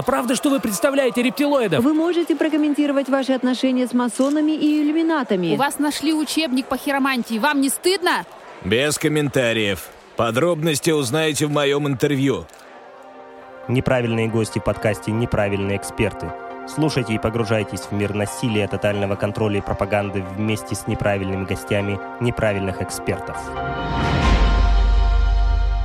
А правда, что вы представляете рептилоидов? Вы можете прокомментировать ваши отношения с масонами и иллюминатами. У вас нашли учебник по хиромантии. Вам не стыдно? Без комментариев. Подробности узнаете в моем интервью. Неправильные гости в подкасте «Неправильные эксперты». Слушайте и погружайтесь в мир насилия, тотального контроля и пропаганды вместе с неправильными гостями неправильных экспертов.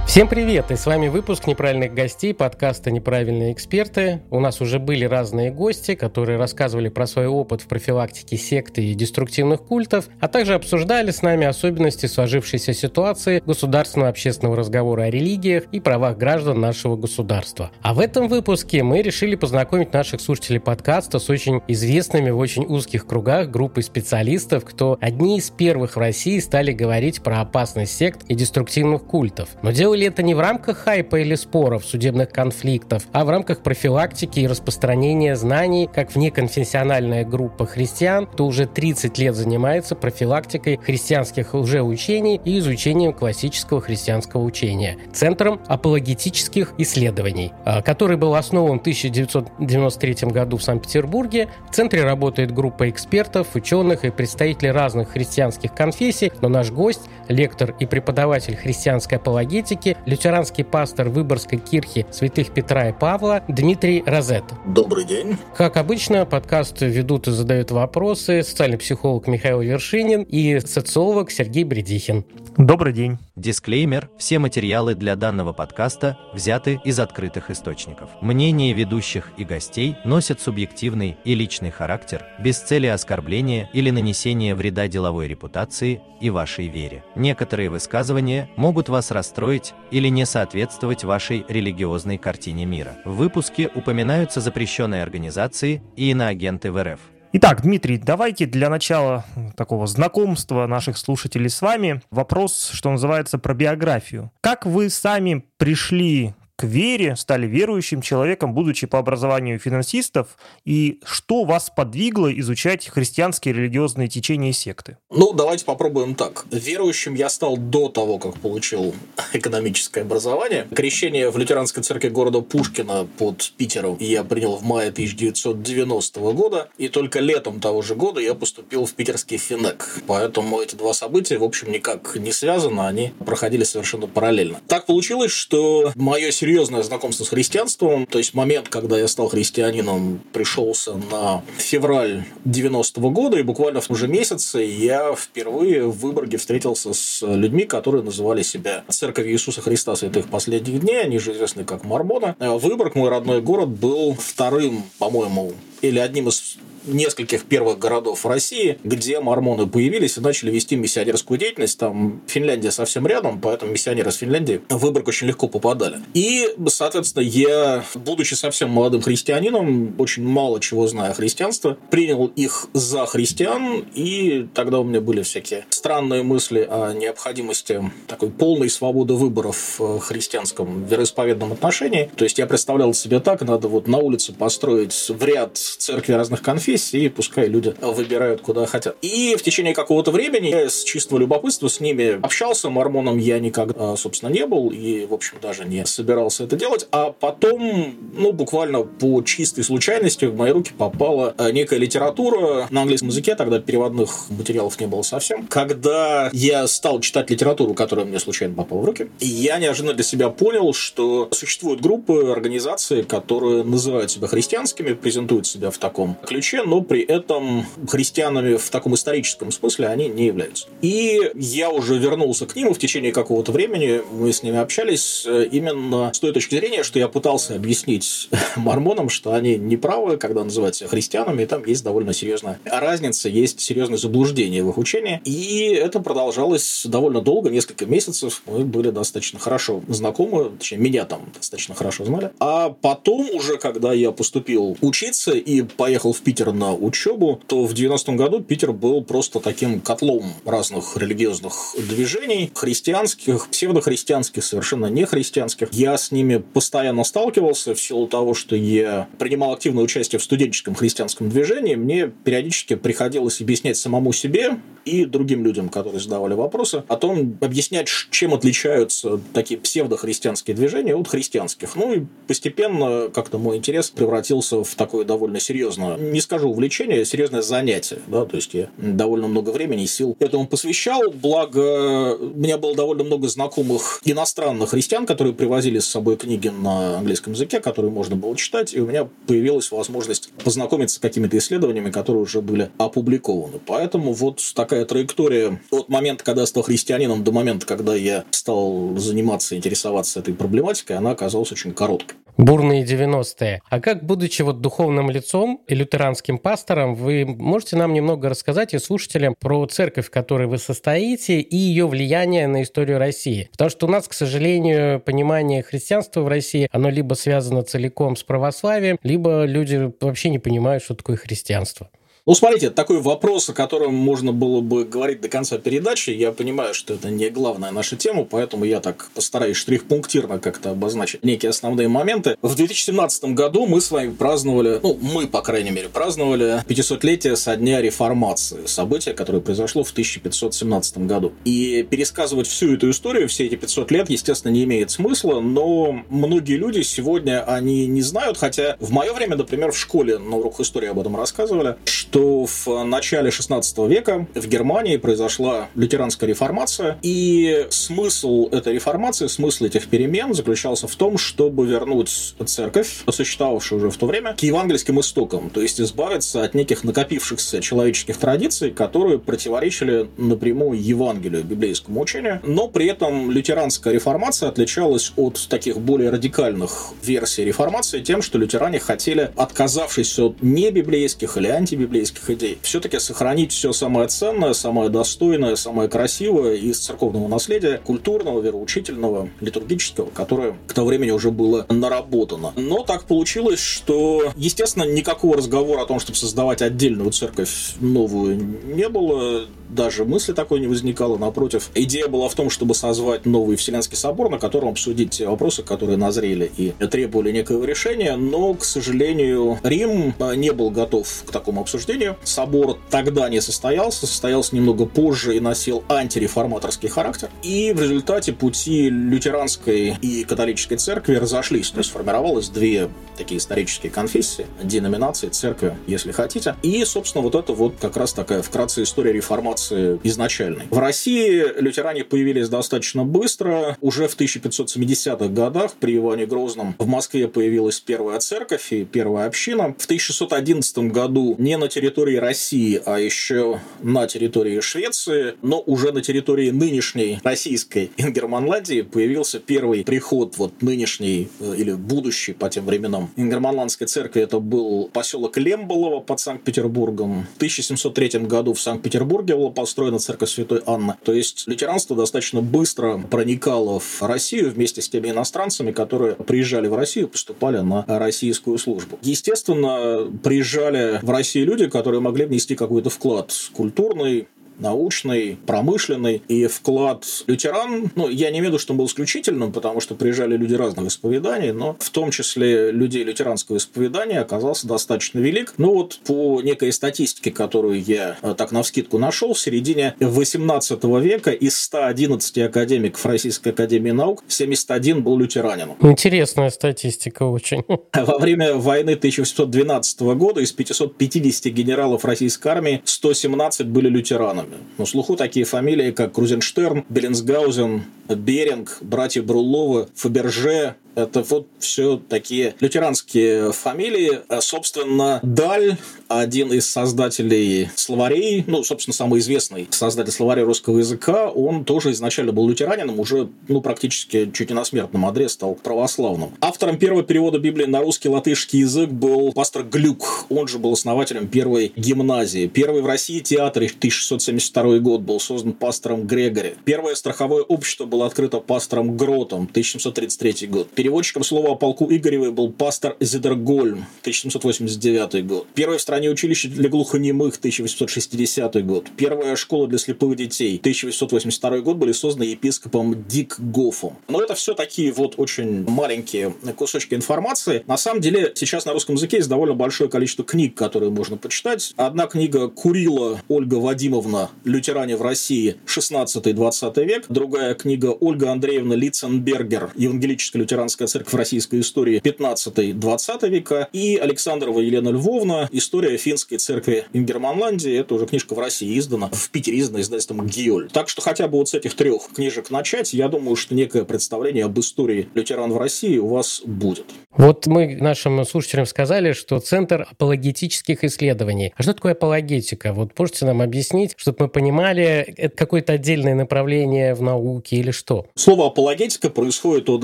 Всем привет! И с вами выпуск неправильных гостей подкаста «Неправильные эксперты». У нас уже были разные гости, которые рассказывали про свой опыт в профилактике секты и деструктивных культов, а также обсуждали с нами особенности сложившейся ситуации государственного общественного разговора о религиях и правах граждан нашего государства. А в этом выпуске мы решили познакомить наших слушателей подкаста с очень известными в очень узких кругах группой специалистов, кто одни из первых в России стали говорить про опасность сект и деструктивных культов. Но делали это не в рамках хайпа или споров, судебных конфликтов, а в рамках профилактики и распространения знаний, как внеконфессиональная группа христиан, кто уже 30 лет занимается профилактикой христианских лжеучений и изучением классического христианского учения. Центром апологетических исследований, а, который был основан в 1993 году в Санкт-Петербурге. В центре работает группа экспертов, ученых и представителей разных христианских конфессий, но наш гость, лектор и преподаватель христианской апологетики, лютеранский пастор Выборгской кирхи святых Петра и Павла Дмитрий Розет. Добрый день. Как обычно, подкаст ведут и задают вопросы социальный психолог Михаил Вершинин и социолог Сергей Бредихин. Добрый день. Дисклеймер. Все материалы для данного подкаста взяты из открытых источников. Мнения ведущих и гостей носят субъективный и личный характер, без цели оскорбления или нанесения вреда деловой репутации и вашей вере. Некоторые высказывания могут вас расстроить или не соответствовать вашей религиозной картине мира. В выпуске упоминаются запрещенные организации и иноагенты в РФ. Итак, Дмитрий, давайте для начала такого знакомства наших слушателей с вами вопрос, что называется, про биографию. Как вы сами пришли к вере, стали верующим человеком, будучи по образованию финансистов, и что вас подвигло изучать христианские религиозные течения и секты? Ну, давайте попробуем так. Верующим я стал до того, как получил экономическое образование. Крещение в лютеранской церкви города Пушкина под Питером я принял в мае 1990 года, и только летом того же года я поступил в питерский Финек. Поэтому эти два события, в общем, никак не связаны, они проходили совершенно параллельно. Так получилось, что мое серьезное знакомство с христианством, то есть момент, когда я стал христианином, пришелся на февраль 90-го года, и буквально в том же месяце я впервые в Выборге встретился с людьми, которые называли себя Церковью Иисуса Христа Святых Последних Дней, они же известны как Мормоны. Выборг, мой родной город, был вторым, по-моему, или одним из нескольких первых городов России, где мормоны появились и начали вести миссионерскую деятельность. Там Финляндия совсем рядом, поэтому миссионеры из Финляндии в Выборг очень легко попадали. И, соответственно, я, будучи совсем молодым христианином, очень мало чего знаю о христианстве, принял их за христиан, и тогда у меня были всякие странные мысли о необходимости такой полной свободы выборов в христианском вероисповедном отношении. То есть я представлял себе так, надо вот на улице построить в ряд церкви разных конфессий, и пускай люди выбирают, куда хотят. И в течение какого-то времени я с чистого любопытства с ними общался. Мормоном я никогда, собственно, не был и, в общем, даже не собирался это делать. А потом, ну, буквально по чистой случайности в мои руки попала э, некая литература на английском языке, тогда переводных материалов не было совсем. Когда я стал читать литературу, которая мне случайно попала в руки, я неожиданно для себя понял, что существуют группы, организации, которые называют себя христианскими, презентуют себя в таком ключе, но при этом христианами в таком историческом смысле они не являются. И я уже вернулся к ним, в течение какого-то времени мы с ними общались э, именно с той точки зрения, что я пытался объяснить мормонам, что они неправы, когда называют себя христианами, и там есть довольно серьезная разница, есть серьезное заблуждение в их учении. И это продолжалось довольно долго, несколько месяцев. Мы были достаточно хорошо знакомы, точнее, меня там достаточно хорошо знали. А потом уже, когда я поступил учиться и поехал в Питер на учебу, то в 90-м году Питер был просто таким котлом разных религиозных движений, христианских, псевдохристианских, совершенно не христианских. Я с ними постоянно сталкивался в силу того, что я принимал активное участие в студенческом христианском движении. Мне периодически приходилось объяснять самому себе и другим людям, которые задавали вопросы, о том, объяснять, чем отличаются такие псевдохристианские движения от христианских. Ну и постепенно как-то мой интерес превратился в такое довольно серьезное, не скажу увлечение, а серьезное занятие. Да? То есть я довольно много времени и сил этому посвящал. Благо, у меня было довольно много знакомых иностранных христиан, которые привозили с собой книги на английском языке, которые можно было читать, и у меня появилась возможность познакомиться с какими-то исследованиями, которые уже были опубликованы. Поэтому вот такая траектория от момента, когда я стал христианином, до момента, когда я стал заниматься, интересоваться этой проблематикой, она оказалась очень короткой. Бурные 90-е. А как, будучи вот духовным лицом и лютеранским пастором, вы можете нам немного рассказать и слушателям про церковь, в которой вы состоите, и ее влияние на историю России? Потому что у нас, к сожалению, понимание христианства в России, оно либо связано целиком с православием, либо люди вообще не понимают, что такое христианство. Ну, смотрите, такой вопрос, о котором можно было бы говорить до конца передачи. Я понимаю, что это не главная наша тема, поэтому я так постараюсь штрих-пунктирно как-то обозначить некие основные моменты. В 2017 году мы с вами праздновали, ну, мы, по крайней мере, праздновали 500-летие со дня реформации, событие, которое произошло в 1517 году. И пересказывать всю эту историю, все эти 500 лет, естественно, не имеет смысла, но многие люди сегодня, они не знают, хотя в мое время, например, в школе на уроках истории об этом рассказывали, что что в начале 16 века в Германии произошла лютеранская реформация, и смысл этой реформации, смысл этих перемен заключался в том, чтобы вернуть церковь, существовавшую уже в то время, к евангельским истокам, то есть избавиться от неких накопившихся человеческих традиций, которые противоречили напрямую Евангелию, библейскому учению, но при этом лютеранская реформация отличалась от таких более радикальных версий реформации тем, что лютеране хотели, отказавшись от небиблейских или антибиблейских европейских идей. Все-таки сохранить все самое ценное, самое достойное, самое красивое из церковного наследия, культурного, вероучительного, литургического, которое к тому времени уже было наработано. Но так получилось, что, естественно, никакого разговора о том, чтобы создавать отдельную церковь новую, не было даже мысли такой не возникало. Напротив, идея была в том, чтобы созвать новый Вселенский собор, на котором обсудить те вопросы, которые назрели и требовали некого решения. Но, к сожалению, Рим не был готов к такому обсуждению. Собор тогда не состоялся, состоялся немного позже и носил антиреформаторский характер. И в результате пути лютеранской и католической церкви разошлись. То есть сформировалось две такие исторические конфессии, деноминации, церкви, если хотите. И, собственно, вот это вот как раз такая вкратце история реформации ситуации изначальной. В России лютеране появились достаточно быстро. Уже в 1570-х годах при Иване Грозном в Москве появилась первая церковь и первая община. В 1611 году не на территории России, а еще на территории Швеции, но уже на территории нынешней российской Ингерманландии появился первый приход вот нынешней э, или будущей по тем временам Ингерманландской церкви. Это был поселок Лемболово под Санкт-Петербургом. В 1703 году в Санкт-Петербурге была построена церковь Святой Анны. То есть лютеранство достаточно быстро проникало в Россию вместе с теми иностранцами, которые приезжали в Россию, поступали на российскую службу. Естественно, приезжали в Россию люди, которые могли внести какой-то вклад культурный, научный, промышленный. И вклад лютеран, ну, я не имею в виду, что он был исключительным, потому что приезжали люди разных исповеданий, но в том числе людей лютеранского исповедания оказался достаточно велик. Ну вот по некой статистике, которую я э, так навскидку нашел, в середине 18 века из 111 академиков Российской Академии Наук 71 был лютеранином. Интересная статистика очень. Во время войны 1812 года из 550 генералов российской армии 117 были лютеранами фамилиями. На слуху такие фамилии, как Крузенштерн, Беллинсгаузен, Беринг, братья Бруловы, Фаберже, это вот все такие лютеранские фамилии. А, собственно, Даль, один из создателей словарей, ну, собственно, самый известный создатель словаря русского языка, он тоже изначально был лютеранином, уже, ну, практически чуть не на смертном одре стал православным. Автором первого перевода Библии на русский латышский язык был пастор Глюк. Он же был основателем первой гимназии. Первый в России театр в 1670 1772 год был создан пастором Грегори. Первое страховое общество было открыто пастором Гротом, 1733 год. Переводчиком слова о полку Игоревой был пастор Зидергольм, 1789 год. Первое в стране училище для глухонемых, 1860 год. Первая школа для слепых детей, 1882 год, были созданы епископом Дик Гофом. Но это все такие вот очень маленькие кусочки информации. На самом деле, сейчас на русском языке есть довольно большое количество книг, которые можно почитать. Одна книга Курила Ольга Вадимовна «Лютеране в России. 16-20 век». Другая книга Ольга Андреевна Лиценбергер «Евангелическая лютеранская церковь в российской истории 15-20 века». И Александрова Елена Львовна «История финской церкви в Германландии». Это уже книжка в России издана, в Питере издана издательством Гиоль. Так что хотя бы вот с этих трех книжек начать, я думаю, что некое представление об истории лютеран в России у вас будет. Вот мы нашим слушателям сказали, что Центр апологетических исследований. А что такое апологетика? Вот можете нам объяснить, чтобы мы понимали, это какое-то отдельное направление в науке или что? Слово апологетика происходит от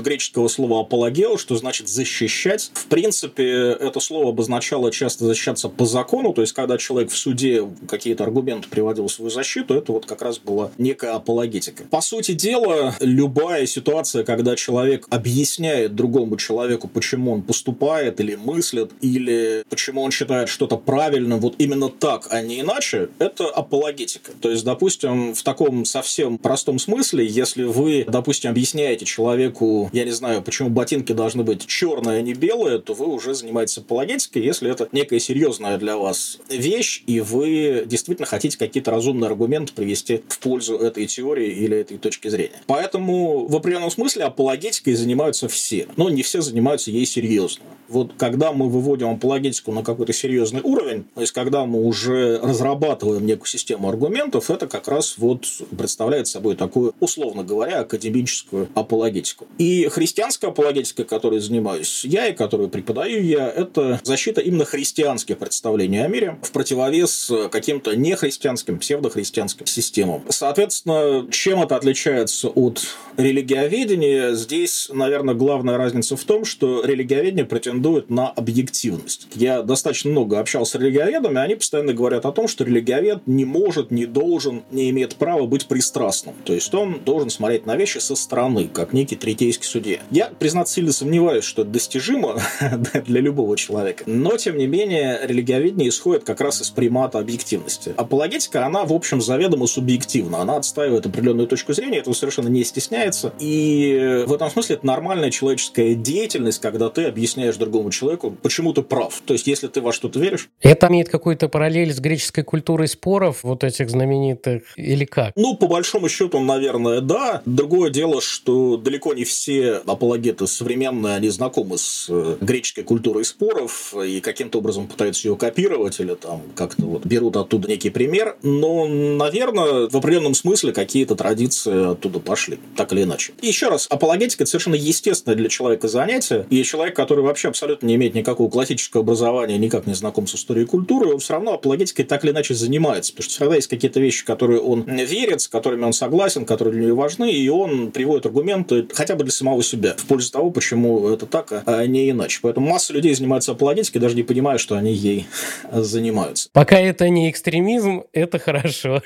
греческого слова апологео, что значит защищать. В принципе, это слово обозначало часто защищаться по закону, то есть когда человек в суде какие-то аргументы приводил в свою защиту, это вот как раз была некая апологетика. По сути дела, любая ситуация, когда человек объясняет другому человеку, почему он поступает или мыслит, или почему он считает что-то правильным, вот именно так, а не иначе, это апологетика. То есть, допустим, в таком совсем простом смысле, если вы, допустим, объясняете человеку, я не знаю, почему ботинки должны быть черные, а не белые, то вы уже занимаетесь апологетикой, если это некая серьезная для вас вещь, и вы действительно хотите какие-то разумные аргументы привести в пользу этой теории или этой точки зрения. Поэтому в определенном смысле апологетикой занимаются все. Но не все занимаются ей серьезно. Вот когда мы выводим апологетику на какой-то серьезный уровень, то есть когда мы уже разрабатываем некую систему аргументов, это как раз вот представляет собой такую, условно говоря, академическую апологетику. И христианская апологетика, которой занимаюсь я и которую преподаю я, это защита именно христианских представлений о мире в противовес каким-то нехристианским, псевдохристианским системам. Соответственно, чем это отличается от религиоведения? Здесь, наверное, главная разница в том, что религиоведение претендует на объективность. Я достаточно много общался с религиоведами, они постоянно говорят о том, что религиовед не может, не должен, не имеет права быть пристрастным. То есть он должен смотреть на вещи со стороны, как некий третейский судья. Я, признаться, сильно сомневаюсь, что это достижимо для любого человека. Но, тем не менее, религиоведение исходит как раз из примата объективности. Апологетика, она, в общем, заведомо субъективна. Она отстаивает определенную точку зрения, этого совершенно не стесняется. И в этом смысле это нормальная человеческая деятельность, когда ты объясняешь другому человеку, почему ты прав. То есть, если ты во что-то веришь... Это имеет какую-то параллель с греческой культурой споров, вот этих знаменитых, или как? Ну, по большому счету, наверное, да. Другое дело, что далеко не все апологеты современные, они знакомы с э, греческой культурой споров и каким-то образом пытаются ее копировать или там как-то вот берут оттуда некий пример. Но, наверное, в определенном смысле какие-то традиции оттуда пошли, так или иначе. И еще раз, апологетика – это совершенно естественное для человека занятие, и человек, который вообще абсолютно не имеет никакого классического образования, никак не знаком с историей культуры, он все равно апологетикой так или иначе занимается, потому что всегда есть какие-то вещи, которые он верит, с которыми он согласен, которые для него важны, и он приводит аргументы хотя бы для самого себя в пользу того, почему это так, а не иначе. Поэтому масса людей занимается апологетикой, даже не понимая, что они ей занимаются. Пока это не экстремизм, это хорошо.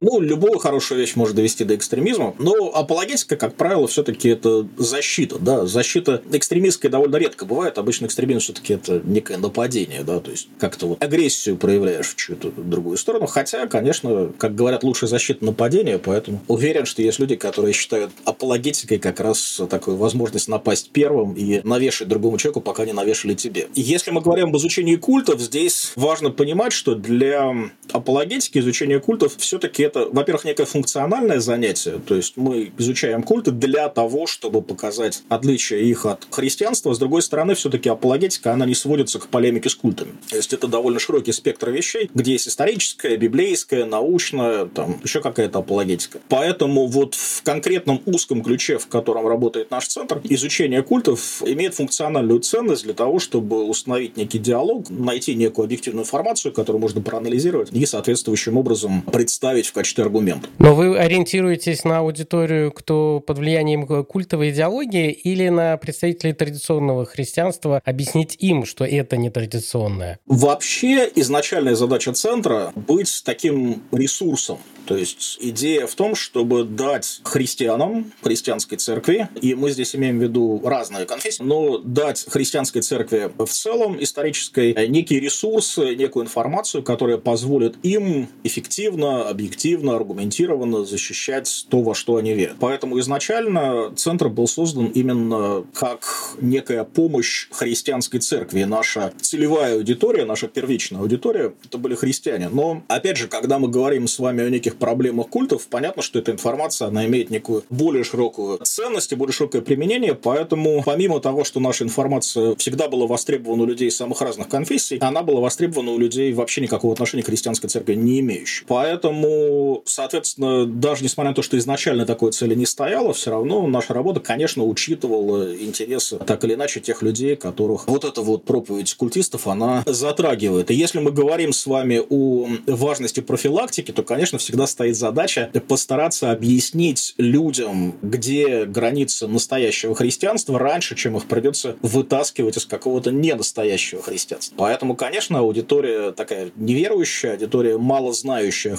Ну, любую хорошую вещь может довести до экстремизма, но апологетика, как правило, все-таки это защита, да, защита экстремистская довольно редко бывает. Обычно экстремизм все-таки это некое нападение, да, то есть как-то вот агрессию проявляешь в чью-то другую сторону. Хотя, конечно, как говорят, лучшая защита нападения, поэтому уверен, что есть люди, которые считают апологетикой как раз такую возможность напасть первым и навешать другому человеку, пока не навешали тебе. Если мы говорим об изучении культов, здесь важно понимать, что для апологетики изучение культов все-таки это, во-первых, некое функциональное занятие, то есть мы изучаем культы для того, чтобы показать отличие их от христианства. С другой стороны, все-таки апологетика, она не сводится к полемике с культами. То есть это довольно широкий спектр вещей, где есть историческая, библейская, научная, там еще какая-то апологетика. Поэтому вот в конкретном узком ключе, в котором работает наш центр, изучение культов имеет функциональную ценность для того, чтобы установить некий диалог, найти некую объективную информацию, которую можно проанализировать и соответствующим образом представить в качестве аргумента. Но вы ориентируетесь на аудиторию, кто под влиянием культовой идеологии или на представителей традиционного христианства, объяснить им, что это не традиционное? Вообще изначальная задача центра – быть таким ресурсом, то есть идея в том, чтобы дать христианам, христианской церкви, и мы здесь имеем в виду разные конфессии, но дать христианской церкви в целом исторической некие ресурсы, некую информацию, которая позволит им эффективно, объективно, аргументированно защищать то, во что они верят. Поэтому изначально центр был создан именно как некая помощь христианской церкви. Наша целевая аудитория, наша первичная аудитория – это были христиане. Но, опять же, когда мы говорим с вами о неких проблемах культов, понятно, что эта информация, она имеет некую более широкую ценность и более широкое применение, поэтому помимо того, что наша информация всегда была востребована у людей самых разных конфессий, она была востребована у людей вообще никакого отношения к христианской церкви не имеющих. Поэтому, соответственно, даже несмотря на то, что изначально такой цели не стояло, все равно наша работа, конечно, учитывала интересы так или иначе тех людей, которых вот эта вот проповедь культистов, она затрагивает. И если мы говорим с вами о важности профилактики, то, конечно, всегда стоит задача постараться объяснить людям, где границы настоящего христианства раньше, чем их придется вытаскивать из какого-то ненастоящего христианства. Поэтому, конечно, аудитория такая неверующая, аудитория мало знающая о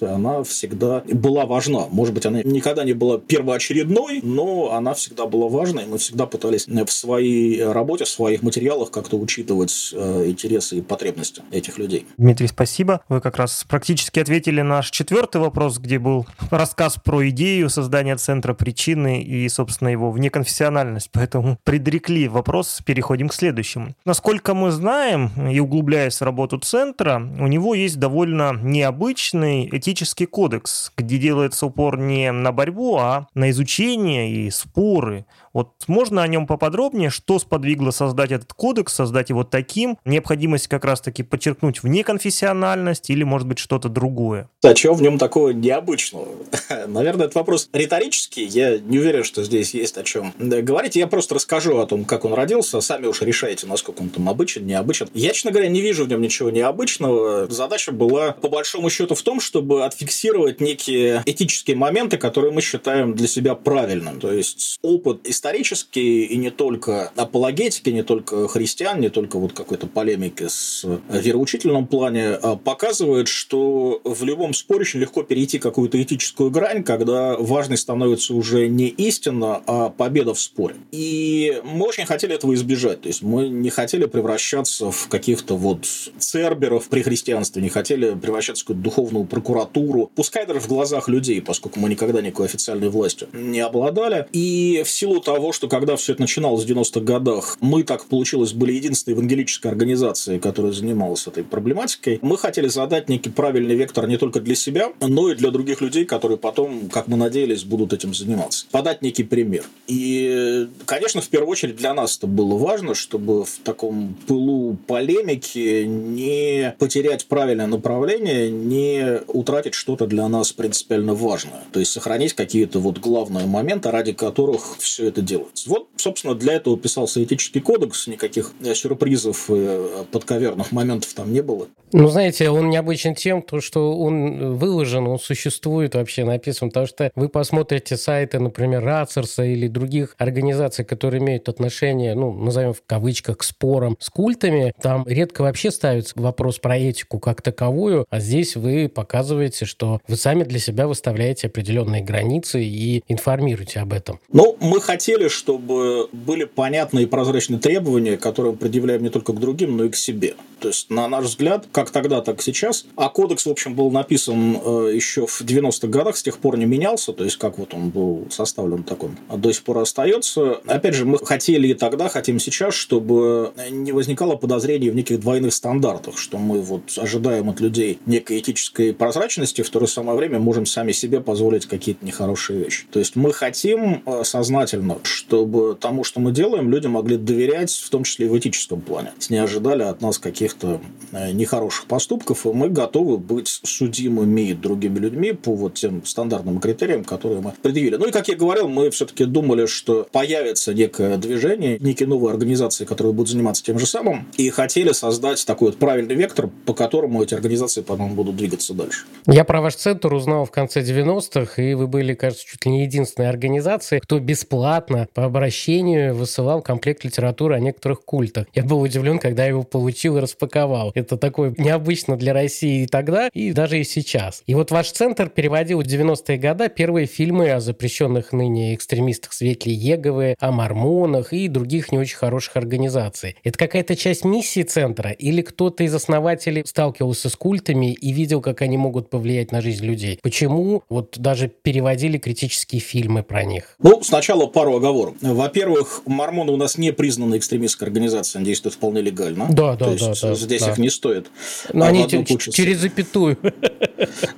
христианстве, она всегда была важна. Может быть, она никогда не была первоочередной, но она всегда была важна, и мы всегда пытались в своей работе, в своих материалах как-то учитывать э, интересы и потребности этих людей. Дмитрий, спасибо. Вы как раз практически ответили на наш четвертый вопрос, где был рассказ про идею создания центра причины и, собственно, его внеконфессиональность. Поэтому предрекли вопрос, переходим к следующему. Насколько мы знаем, и углубляясь в работу центра, у него есть довольно необычный этический кодекс, где делается упор не на борьбу, а на изучение и споры вот можно о нем поподробнее, что сподвигло создать этот кодекс, создать его таким, необходимость как раз-таки подчеркнуть внеконфессиональность или, может быть, что-то другое? А чего в нем такого необычного? Наверное, это вопрос риторический. Я не уверен, что здесь есть о чем говорить. Я просто расскажу о том, как он родился. Сами уж решайте, насколько он там обычен, необычен. Я, честно говоря, не вижу в нем ничего необычного. Задача была, по большому счету, в том, чтобы отфиксировать некие этические моменты, которые мы считаем для себя правильным. То есть опыт и исторические и не только апологетики, не только христиан, не только вот какой-то полемики с вероучительном плане, а показывает, что в любом споре очень легко перейти какую-то этическую грань, когда важной становится уже не истина, а победа в споре. И мы очень хотели этого избежать. То есть мы не хотели превращаться в каких-то вот церберов при христианстве, не хотели превращаться в какую-то духовную прокуратуру, пускай даже в глазах людей, поскольку мы никогда никакой официальной властью не обладали. И в силу того, что когда все это начиналось в 90-х годах, мы, так получилось, были единственной евангелической организацией, которая занималась этой проблематикой, мы хотели задать некий правильный вектор не только для себя, но и для других людей, которые потом, как мы надеялись, будут этим заниматься. Подать некий пример. И, конечно, в первую очередь для нас это было важно, чтобы в таком пылу полемики не потерять правильное направление, не утратить что-то для нас принципиально важное. То есть сохранить какие-то вот главные моменты, ради которых все это это делается. Вот, собственно, для этого писался этический кодекс, никаких э, сюрпризов и э, подковерных моментов там не было. Ну, знаете, он необычен тем, что он выложен, он существует вообще написан, потому что вы посмотрите сайты, например, Рацерса или других организаций, которые имеют отношение, ну, назовем в кавычках, к спорам с культами, там редко вообще ставится вопрос про этику как таковую, а здесь вы показываете, что вы сами для себя выставляете определенные границы и информируете об этом. Ну, мы хотим хотели, чтобы были понятные и прозрачные требования, которые мы предъявляем не только к другим, но и к себе. То есть, на наш взгляд, как тогда, так и сейчас. А кодекс, в общем, был написан э, еще в 90-х годах, с тех пор не менялся. То есть, как вот он был составлен, так он до сих пор остается. Опять же, мы хотели и тогда, хотим сейчас, чтобы не возникало подозрений в неких двойных стандартах, что мы вот ожидаем от людей некой этической прозрачности, в то же самое время можем сами себе позволить какие-то нехорошие вещи. То есть, мы хотим э, сознательно чтобы тому, что мы делаем, люди могли доверять, в том числе и в этическом плане. Не ожидали от нас каких-то э, нехороших поступков, и мы готовы быть судимыми другими людьми по вот тем стандартным критериям, которые мы предъявили. Ну и, как я говорил, мы все-таки думали, что появится некое движение, некие новые организации, которые будут заниматься тем же самым, и хотели создать такой вот правильный вектор, по которому эти организации потом будут двигаться дальше. Я про ваш центр узнал в конце 90-х, и вы были, кажется, чуть ли не единственной организацией, кто бесплатно по обращению высылал комплект литературы о некоторых культах. Я был удивлен, когда его получил и распаковал. Это такое необычно для России и тогда, и даже и сейчас. И вот ваш центр переводил в 90-е годы первые фильмы о запрещенных ныне экстремистах Светле Еговы, о мормонах и других не очень хороших организаций. Это какая-то часть миссии центра или кто-то из основателей сталкивался с культами и видел, как они могут повлиять на жизнь людей? Почему вот даже переводили критические фильмы про них? Ну, сначала пару оговорок. Во-первых, мормоны у нас не признаны экстремистской организацией, они действуют вполне легально. Да, да, То да. есть да, здесь да. их не стоит. Но а, они через запятую.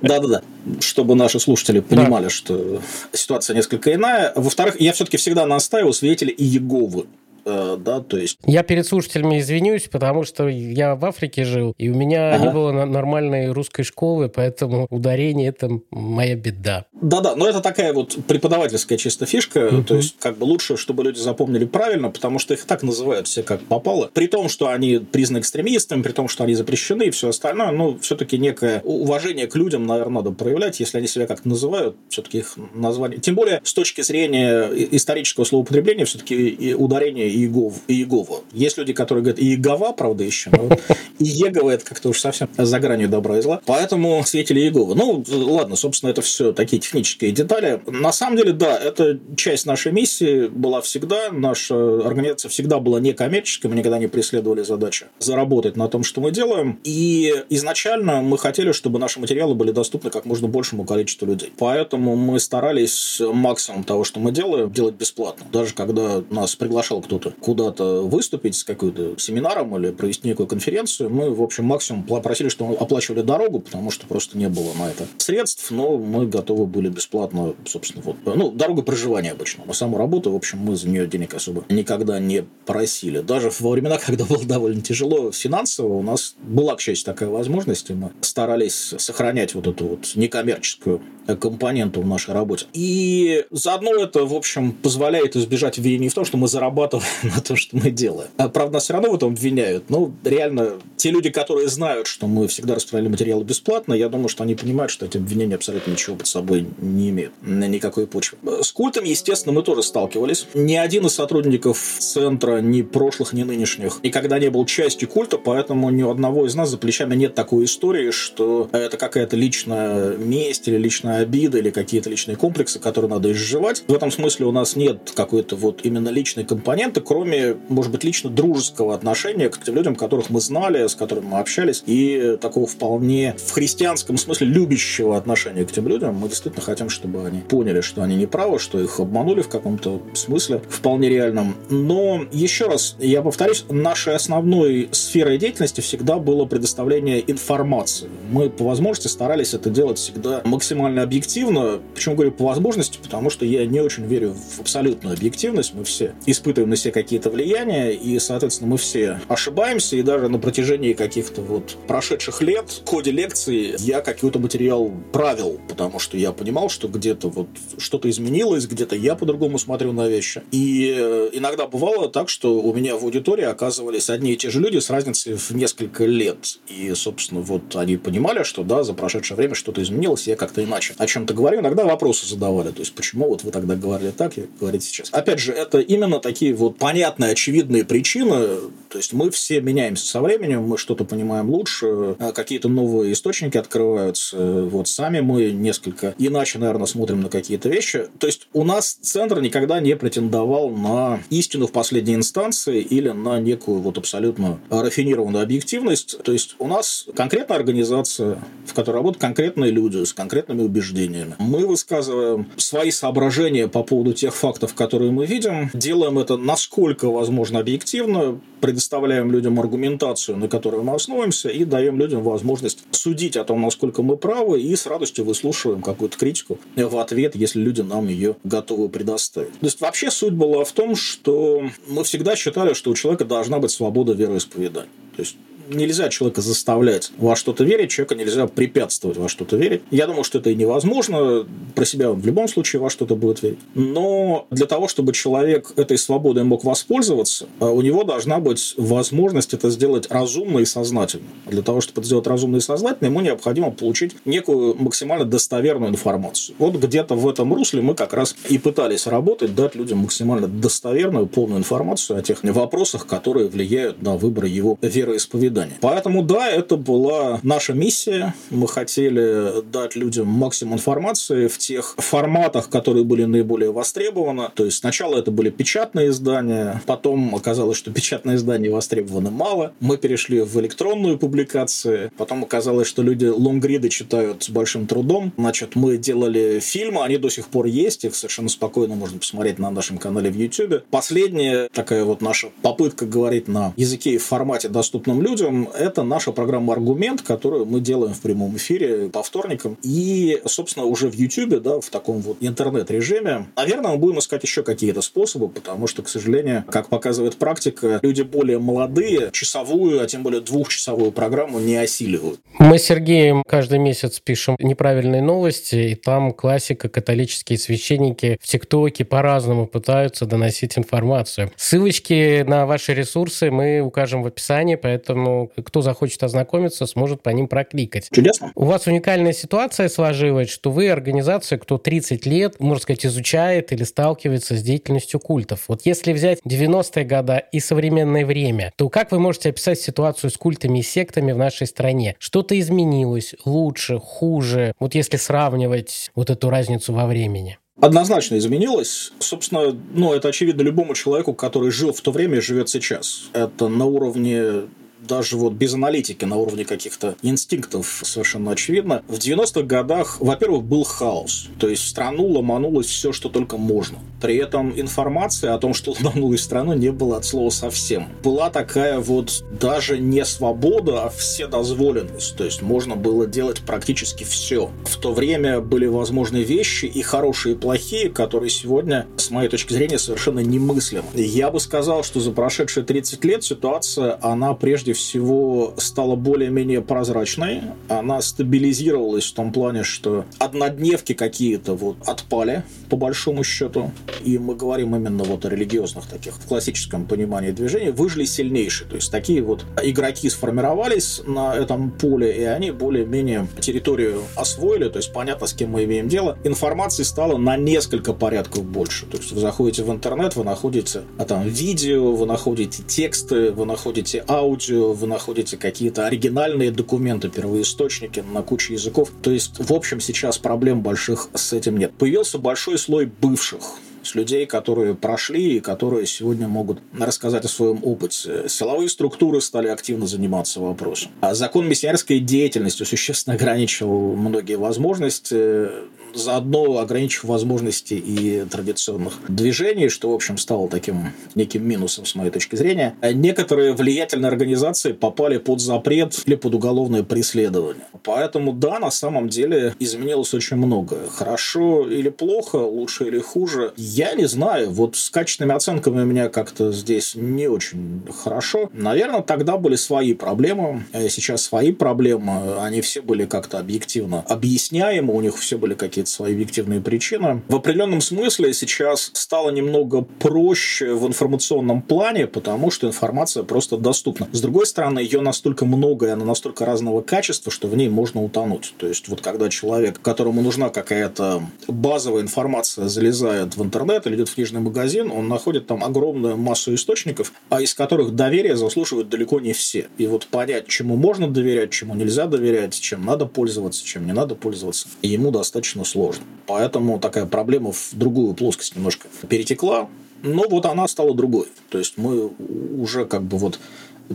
Да-да-да. Чтобы наши слушатели понимали, что ситуация несколько иная. Во-вторых, я все-таки всегда настаиваю свидетели и Еговы. Э, Да, то есть Я перед слушателями извинюсь, потому что я в Африке жил, и у меня Ага. не было нормальной русской школы, поэтому ударение – это моя беда. Да-да, но это такая вот преподавательская чисто фишка, Мгм. то есть как бы лучше, чтобы люди запомнили правильно, потому что их так называют все как попало. При том, что они признаны экстремистами, при том, что они запрещены и все остальное, ну, все-таки некое уважение к людям, наверное, надо проявлять, если они себя как-то называют, все-таки их название. Тем более, с точки зрения исторического словоупотребления, все-таки ударение Иегов, Иегова. Есть люди, которые говорят Иегова, правда, еще, но вот Иегова это как-то уж совсем за гранью добра и зла. Поэтому свидетели Иеговы. Ну, ладно, собственно, это все такие технические детали. На самом деле, да, это часть нашей миссии была всегда. Наша организация всегда была некоммерческой, мы никогда не преследовали задачу заработать на том, что мы делаем. И изначально мы хотели, чтобы наши материалы были доступны как можно большему количеству людей. Поэтому мы старались максимум того, что мы делаем, делать бесплатно. Даже когда нас приглашал кто-то куда-то выступить с каким-то семинаром или провести некую конференцию, мы, в общем, максимум просили, чтобы оплачивали дорогу, потому что просто не было на это средств, но мы готовы были бесплатно, собственно, вот, ну, дорога проживания обычно. На саму работу, в общем, мы за нее денег особо никогда не просили. Даже во времена, когда было довольно тяжело финансово, у нас была, к счастью, такая возможность, и мы старались сохранять вот эту вот некоммерческую компоненту в нашей работе. И заодно это, в общем, позволяет избежать обвинений в том, что мы зарабатываем на то, что мы делаем. А, правда, нас все равно в этом обвиняют. Ну, реально, те люди, которые знают, что мы всегда распространяли материалы бесплатно, я думаю, что они понимают, что эти обвинения абсолютно ничего под собой не имеют. Никакой почвы. С культом, естественно, мы тоже сталкивались. Ни один из сотрудников центра, ни прошлых, ни нынешних, никогда не был частью культа, поэтому ни у одного из нас за плечами нет такой истории, что это какая-то личная месть или личная обида или какие-то личные комплексы, которые надо изживать. В этом смысле у нас нет какой-то вот именно личной компоненты, кроме, может быть, лично дружеского отношения к тем людям, которых мы знали, с которыми мы общались, и такого вполне в христианском смысле любящего отношения к тем людям. Мы действительно хотим, чтобы они поняли, что они не правы, что их обманули в каком-то смысле, вполне реальном. Но, еще раз, я повторюсь, нашей основной сферой деятельности всегда было предоставление информации. Мы по возможности старались это делать всегда максимально объективно. Почему говорю по возможности? Потому что я не очень верю в абсолютную объективность. Мы все испытываем на себе какие-то влияния, и, соответственно, мы все ошибаемся, и даже на протяжении каких-то вот прошедших лет в ходе лекции я какой-то материал правил, потому что я понимал, что где-то вот что-то изменилось, где-то я по-другому смотрю на вещи. И э, иногда бывало так, что у меня в аудитории оказывались одни и те же люди с разницей в несколько лет. И, собственно, вот они понимали, что да, за прошедшее время что-то изменилось, я как-то иначе о чем-то говорю. Иногда вопросы задавали. То есть, почему вот вы тогда говорили так, и говорите сейчас. Опять же, это именно такие вот понятные, очевидные причины. То есть, мы все меняемся со временем, мы что-то понимаем лучше, а какие-то новые источники открываются. Вот сами мы несколько иначе, наверное, смотрим на какие-то вещи. То есть, у нас центр никогда не претендовал на истину в последней инстанции или на некую вот абсолютно рафинированную объективность. То есть, у нас конкретная организация, в которой работают конкретные люди с конкретными убеждениями. Мы высказываем свои соображения по поводу тех фактов, которые мы видим, делаем это насколько возможно объективно, предоставляем людям аргументацию, на которой мы основываемся, и даем людям возможность судить о том, насколько мы правы, и с радостью выслушиваем какую-то критику в ответ, если люди нам ее готовы предоставить. То есть вообще суть была в том, что мы всегда считали, что у человека должна быть свобода вероисповедания. То есть нельзя человека заставлять во что-то верить, человека нельзя препятствовать во что-то верить. Я думаю, что это и невозможно. Про себя он в любом случае во что-то будет верить. Но для того, чтобы человек этой свободой мог воспользоваться, э, у него должна быть возможность это сделать разумно и сознательно. Для того, чтобы это сделать разумно и сознательно, ему необходимо получить некую максимально достоверную информацию. Вот где-то в этом русле мы как раз и пытались работать, дать людям максимально достоверную, полную информацию о тех вопросах, которые влияют на выбор его вероисповедания. Поэтому, да, это была наша миссия. Мы хотели дать людям максимум информации в тех форматах, которые были наиболее востребованы. То есть сначала это были печатные издания, потом оказалось, что печатные издания востребованы мало. Мы перешли в электронную публикацию, потом оказалось, что люди лонгриды читают с большим трудом. Значит, мы делали фильмы, они до сих пор есть, их совершенно спокойно можно посмотреть на нашем канале в YouTube. Последняя такая вот наша попытка говорить на языке и в формате, доступном людям, людям, это наша программа «Аргумент», которую мы делаем в прямом эфире по вторникам. И, собственно, уже в YouTube, да, в таком вот интернет-режиме. Наверное, мы будем искать еще какие-то способы, потому что, к сожалению, как показывает практика, люди более молодые часовую, а тем более двухчасовую программу не осиливают. Мы с Сергеем каждый месяц пишем неправильные новости, и там классика, католические священники в ТикТоке по-разному пытаются доносить информацию. Ссылочки на ваши ресурсы мы укажем в описании, поэтому кто захочет ознакомиться, сможет по ним прокликать. Чудесно. У вас уникальная ситуация сложилась, что вы организация, кто 30 лет, можно сказать, изучает или сталкивается с деятельностью культов. Вот если взять 90-е годы и современное время, то как вы можете описать ситуацию с культами и сектами в нашей стране? Что-то изменилось лучше, хуже? Вот если сравнивать вот эту разницу во времени. Однозначно изменилось. Собственно, ну, это очевидно любому человеку, который жил в то время и живет сейчас. Это на уровне даже вот без аналитики на уровне каких-то инстинктов совершенно очевидно. В 90-х годах, во-первых, был хаос. То есть в страну ломанулось все, что только можно. При этом информации о том, что ломанулось в страну, не было от слова совсем. Была такая вот даже не свобода, а вседозволенность. То есть можно было делать практически все. В то время были возможны вещи и хорошие, и плохие, которые сегодня, с моей точки зрения, совершенно немыслимы. Я бы сказал, что за прошедшие 30 лет ситуация, она прежде всего стала более-менее прозрачной. Она стабилизировалась в том плане, что однодневки какие-то вот отпали, по большому счету. И мы говорим именно вот о религиозных таких, в классическом понимании движений, выжили сильнейшие. То есть такие вот игроки сформировались на этом поле, и они более-менее территорию освоили, то есть понятно, с кем мы имеем дело. Информации стало на несколько порядков больше. То есть вы заходите в интернет, вы находите а там видео, вы находите тексты, вы находите аудио, вы находите какие-то оригинальные документы, первоисточники на куче языков. То есть, в общем, сейчас проблем больших с этим нет. Появился большой слой бывших с людей, которые прошли и которые сегодня могут рассказать о своем опыте. Силовые структуры стали активно заниматься вопросом. А закон миссионерской деятельности существенно ограничил многие возможности заодно ограничив возможности и традиционных движений, что, в общем, стало таким неким минусом с моей точки зрения. Некоторые влиятельные организации попали под запрет или под уголовное преследование. Поэтому, да, на самом деле изменилось очень многое. Хорошо или плохо, лучше или хуже, я не знаю. Вот с качественными оценками у меня как-то здесь не очень хорошо. Наверное, тогда были свои проблемы, а сейчас свои проблемы. Они все были как-то объективно объясняемы, у них все были какие-то какие-то свои объективные причины. В определенном смысле сейчас стало немного проще в информационном плане, потому что информация просто доступна. С другой стороны, ее настолько много, и она настолько разного качества, что в ней можно утонуть. То есть, вот когда человек, которому нужна какая-то базовая информация, залезает в интернет или идет в книжный магазин, он находит там огромную массу источников, а из которых доверие заслуживают далеко не все. И вот понять, чему можно доверять, чему нельзя доверять, чем надо пользоваться, чем не надо пользоваться, ему достаточно сложно. Поэтому такая проблема в другую плоскость немножко перетекла, но вот она стала другой. То есть мы уже как бы вот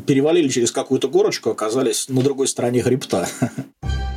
перевалили через какую-то горочку, оказались на другой стороне хребта.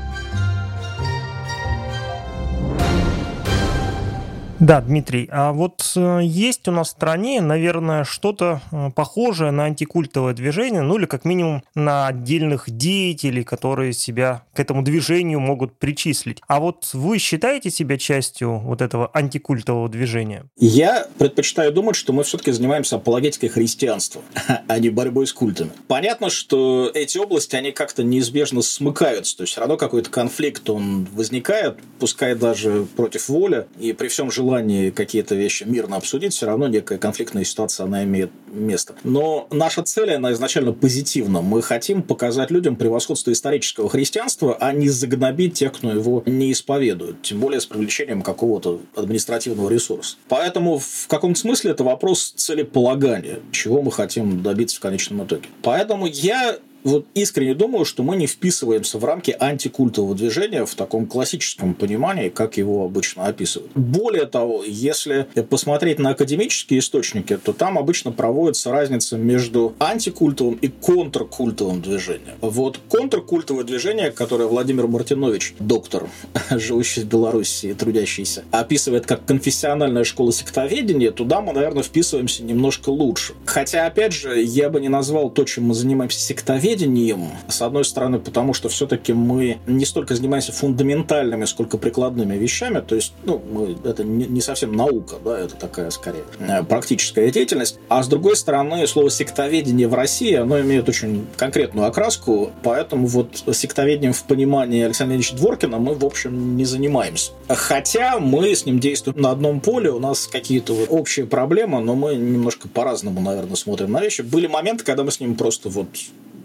Да, Дмитрий, а вот э, есть у нас в стране, наверное, что-то э, похожее на антикультовое движение, ну или как минимум на отдельных деятелей, которые себя к этому движению могут причислить. А вот вы считаете себя частью вот этого антикультового движения? Я предпочитаю думать, что мы все-таки занимаемся апологетикой христианства, а не борьбой с культами. Понятно, что эти области, они как-то неизбежно смыкаются, то есть все равно какой-то конфликт, он возникает, пускай даже против воли, и при всем желании желании какие-то вещи мирно обсудить, все равно некая конфликтная ситуация, она имеет место. Но наша цель, она изначально позитивна. Мы хотим показать людям превосходство исторического христианства, а не загнобить тех, кто его не исповедует. Тем более с привлечением какого-то административного ресурса. Поэтому в каком-то смысле это вопрос целеполагания, чего мы хотим добиться в конечном итоге. Поэтому я вот искренне думаю, что мы не вписываемся в рамки антикультового движения в таком классическом понимании, как его обычно описывают. Более того, если посмотреть на академические источники, то там обычно проводится разница между антикультовым и контркультовым движением. Вот контркультовое движение, которое Владимир Мартинович, доктор, живущий в Беларуси и трудящийся, описывает как конфессиональная школа сектоведения, туда мы, наверное, вписываемся немножко лучше. Хотя, опять же, я бы не назвал то, чем мы занимаемся сектоведением, неведением, с одной стороны, потому что все-таки мы не столько занимаемся фундаментальными, сколько прикладными вещами, то есть, ну, мы, это не, не совсем наука, да, это такая, скорее, э, практическая деятельность, а с другой стороны, слово сектоведение в России, оно имеет очень конкретную окраску, поэтому вот сектоведением в понимании Александра Ильича Дворкина мы, в общем, не занимаемся. Хотя мы с ним действуем на одном поле, у нас какие-то вот общие проблемы, но мы немножко по-разному, наверное, смотрим на вещи. Были моменты, когда мы с ним просто вот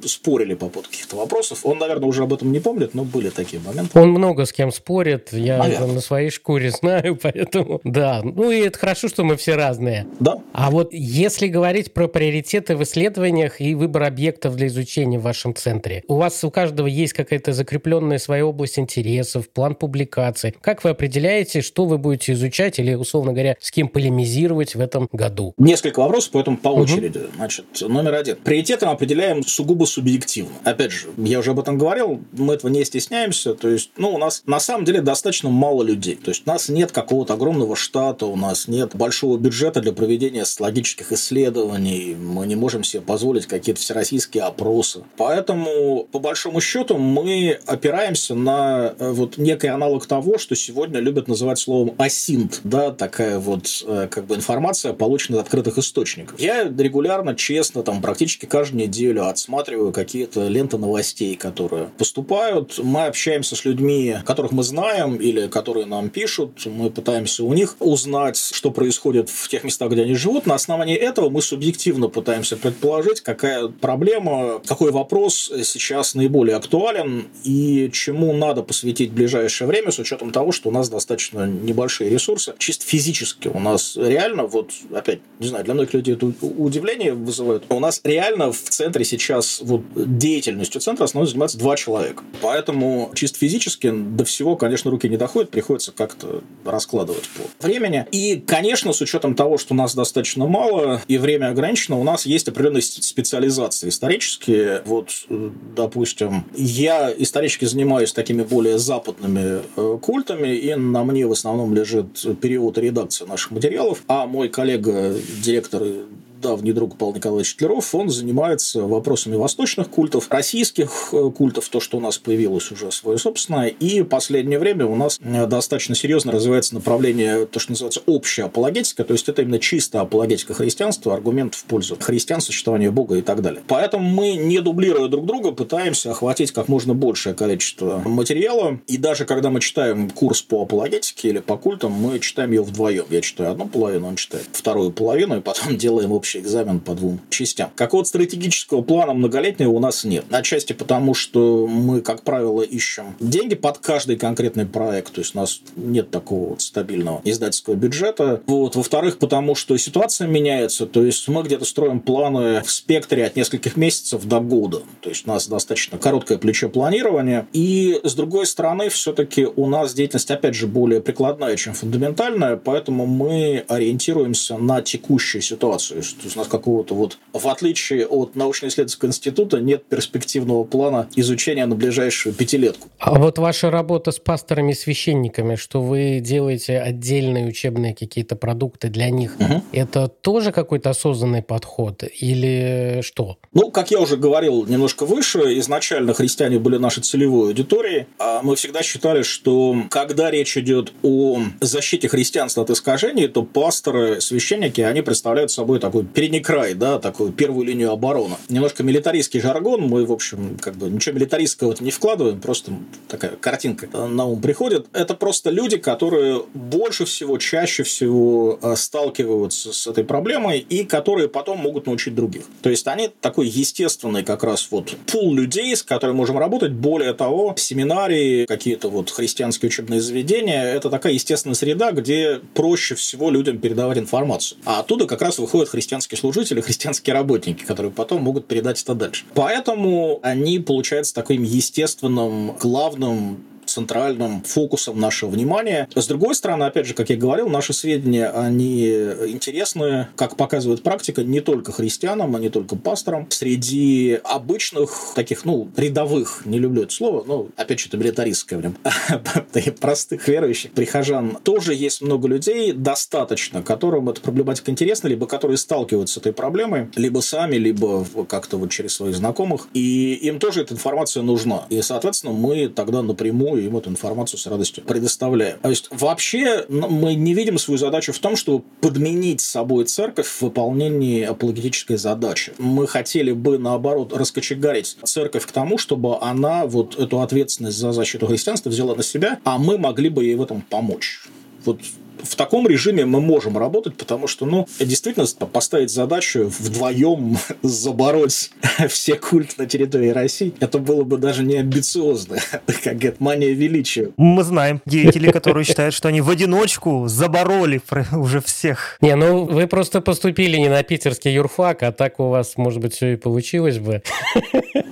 спорили по поводу каких-то вопросов. Он, наверное, уже об этом не помнит, но были такие моменты. Он много с кем спорит, я Наверное. на своей шкуре знаю, поэтому да. Ну и это хорошо, что мы все разные. Да. А вот если говорить про приоритеты в исследованиях и выбор объектов для изучения в вашем центре, у вас у каждого есть какая-то закрепленная своя область интересов, план публикаций. Как вы определяете, что вы будете изучать или, условно говоря, с кем полемизировать в этом году? Несколько вопросов, поэтому по очереди. Угу. Значит, номер один. Приоритетом определяем сугубо субъективно. Опять же, я уже об этом говорил, мы этого не стесняемся. То есть, ну, у нас на самом деле достаточно мало людей. То есть, у нас нет какого-то огромного штата, у нас нет большого бюджета для проведения социологических исследований, мы не можем себе позволить какие-то всероссийские опросы. Поэтому, по большому счету, мы опираемся на э, вот некий аналог того, что сегодня любят называть словом асинт, да, такая вот э, как бы информация, полученная от открытых источников. Я регулярно, честно, там практически каждую неделю отсматриваю просматриваю какие-то ленты новостей, которые поступают. Мы общаемся с людьми, которых мы знаем или которые нам пишут. Мы пытаемся у них узнать, что происходит в тех местах, где они живут. На основании этого мы субъективно пытаемся предположить, какая проблема, какой вопрос сейчас наиболее актуален и чему надо посвятить ближайшее время с учетом того, что у нас достаточно небольшие ресурсы. Чисто физически у нас реально, вот опять, не знаю, для многих людей это удивление вызывает. У нас реально в центре сейчас вот деятельностью центра основной занимается два человека. Поэтому чисто физически до всего, конечно, руки не доходят, приходится как-то раскладывать по времени. И, конечно, с учетом того, что нас достаточно мало и время ограничено, у нас есть определенные специализации исторические. Вот, допустим, я исторически занимаюсь такими более западными э, культами, и на мне в основном лежит период редакции наших материалов, а мой коллега, директор давний друг Павел Николаевич Тлеров, он занимается вопросами восточных культов, российских э, культов, то, что у нас появилось уже свое собственное, и в последнее время у нас э, достаточно серьезно развивается направление, то, что называется общая апологетика, то есть это именно чисто апологетика христианства, аргумент в пользу христиан, существования Бога и так далее. Поэтому мы, не дублируя друг друга, пытаемся охватить как можно большее количество материала, и даже когда мы читаем курс по апологетике или по культам, мы читаем его вдвоем. Я читаю одну половину, он читает вторую половину, и потом делаем общий общий экзамен по двум частям. Какого-то стратегического плана многолетнего у нас нет. Отчасти потому, что мы, как правило, ищем деньги под каждый конкретный проект. То есть у нас нет такого вот стабильного издательского бюджета. Вот. Во-вторых, потому что ситуация меняется. То есть мы где-то строим планы в спектре от нескольких месяцев до года. То есть у нас достаточно короткое плечо планирования. И с другой стороны, все-таки у нас деятельность, опять же, более прикладная, чем фундаментальная, поэтому мы ориентируемся на текущую ситуацию То есть у нас какого-то вот, в отличие от научно-исследовательского института, нет перспективного плана изучения на ближайшую пятилетку. А вот ваша работа с пасторами и священниками, что вы делаете отдельные учебные какие-то продукты для них, угу. это тоже какой-то осознанный подход или что? Ну, как я уже говорил немножко выше, изначально христиане были нашей целевой аудиторией. А мы всегда считали, что когда речь идет о защите христианства от искажений, то пасторы, священники, они представляют собой такой передний край, да, такую первую линию обороны. Немножко милитаристский жаргон, мы, в общем, как бы ничего милитаристского не вкладываем, просто такая картинка на ум приходит. Это просто люди, которые больше всего, чаще всего э, сталкиваются с этой проблемой и которые потом могут научить других. То есть они такой естественный как раз вот пул людей, с которыми можем работать. Более того, семинарии, какие-то вот христианские учебные заведения, это такая естественная среда, где проще всего людям передавать информацию. А оттуда как раз выходят христианские служители, христианские работники, которые потом могут передать это дальше. Поэтому они получаются таким естественным, главным центральным фокусом нашего внимания. С другой стороны, опять же, как я говорил, наши сведения, они интересны, как показывает практика, не только христианам, а не только пасторам. Среди обычных таких, ну, рядовых, не люблю это слово, но, опять же, это милитаристское время, простых верующих прихожан, тоже есть много людей, достаточно, которым эта проблематика интересна, либо которые сталкиваются с этой проблемой, либо сами, либо как-то вот через своих знакомых, и им тоже эта информация нужна. И, соответственно, мы тогда напрямую им эту информацию с радостью предоставляем. То есть вообще мы не видим свою задачу в том, чтобы подменить собой церковь в выполнении апологетической задачи. Мы хотели бы, наоборот, раскочегарить церковь к тому, чтобы она вот эту ответственность за защиту христианства взяла на себя, а мы могли бы ей в этом помочь. Вот в таком режиме мы можем работать, потому что, ну, действительно, поставить задачу вдвоем забороть все культы на территории России, это было бы даже не амбициозно, как говорят, мания величия. Мы знаем деятелей, которые считают, что они в одиночку забороли уже всех. Не, ну вы просто поступили не на питерский юрфак, а так у вас, может быть, все и получилось бы.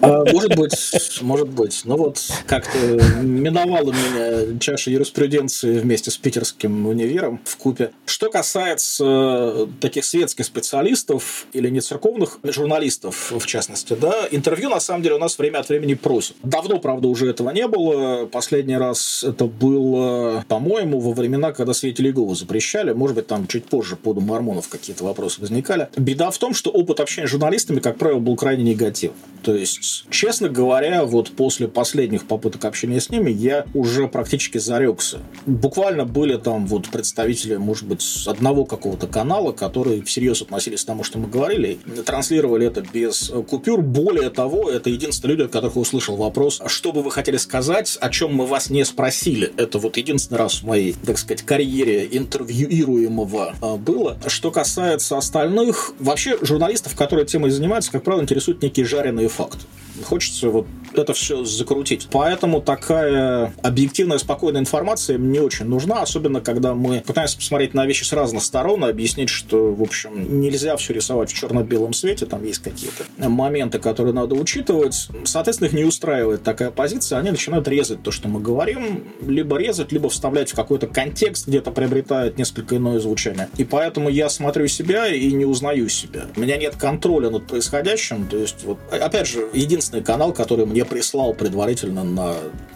А, может быть, может быть. Ну вот, как-то миновала меня чаша юриспруденции вместе с питерским универом, Мейером в купе. Что касается э, таких светских специалистов или не церковных журналистов, в частности, да, интервью на самом деле у нас время от времени просят. Давно, правда, уже этого не было. Последний раз это было, по-моему, во времена, когда свидетели Иеговы запрещали. Может быть, там чуть позже по мормонов какие-то вопросы возникали. Беда в том, что опыт общения с журналистами, как правило, был крайне негативный. То есть, честно говоря, вот после последних попыток общения с ними я уже практически зарекся. Буквально были там вот представители, может быть, одного какого-то канала, которые всерьез относились к тому, что мы говорили, транслировали это без купюр. Более того, это единственные люди, от которых услышал вопрос, что бы вы хотели сказать, о чем мы вас не спросили. Это вот единственный раз в моей, так сказать, карьере интервьюируемого а, было. Что касается остальных, вообще журналистов, которые темой занимаются, как правило, интересуют некие жареные факты. Хочется вот это все закрутить. Поэтому такая объективная, спокойная информация мне очень нужна, особенно когда мы пытаемся посмотреть на вещи с разных сторон и объяснить, что, в общем, нельзя все рисовать в черно-белом свете, там есть какие-то моменты, которые надо учитывать. Соответственно, их не устраивает такая позиция, они начинают резать то, что мы говорим, либо резать, либо вставлять в какой-то контекст, где-то приобретает несколько иное звучание. И поэтому я смотрю себя и не узнаю себя. У меня нет контроля над происходящим, то есть, вот, опять же, единственный канал, который мне прислал предварительно на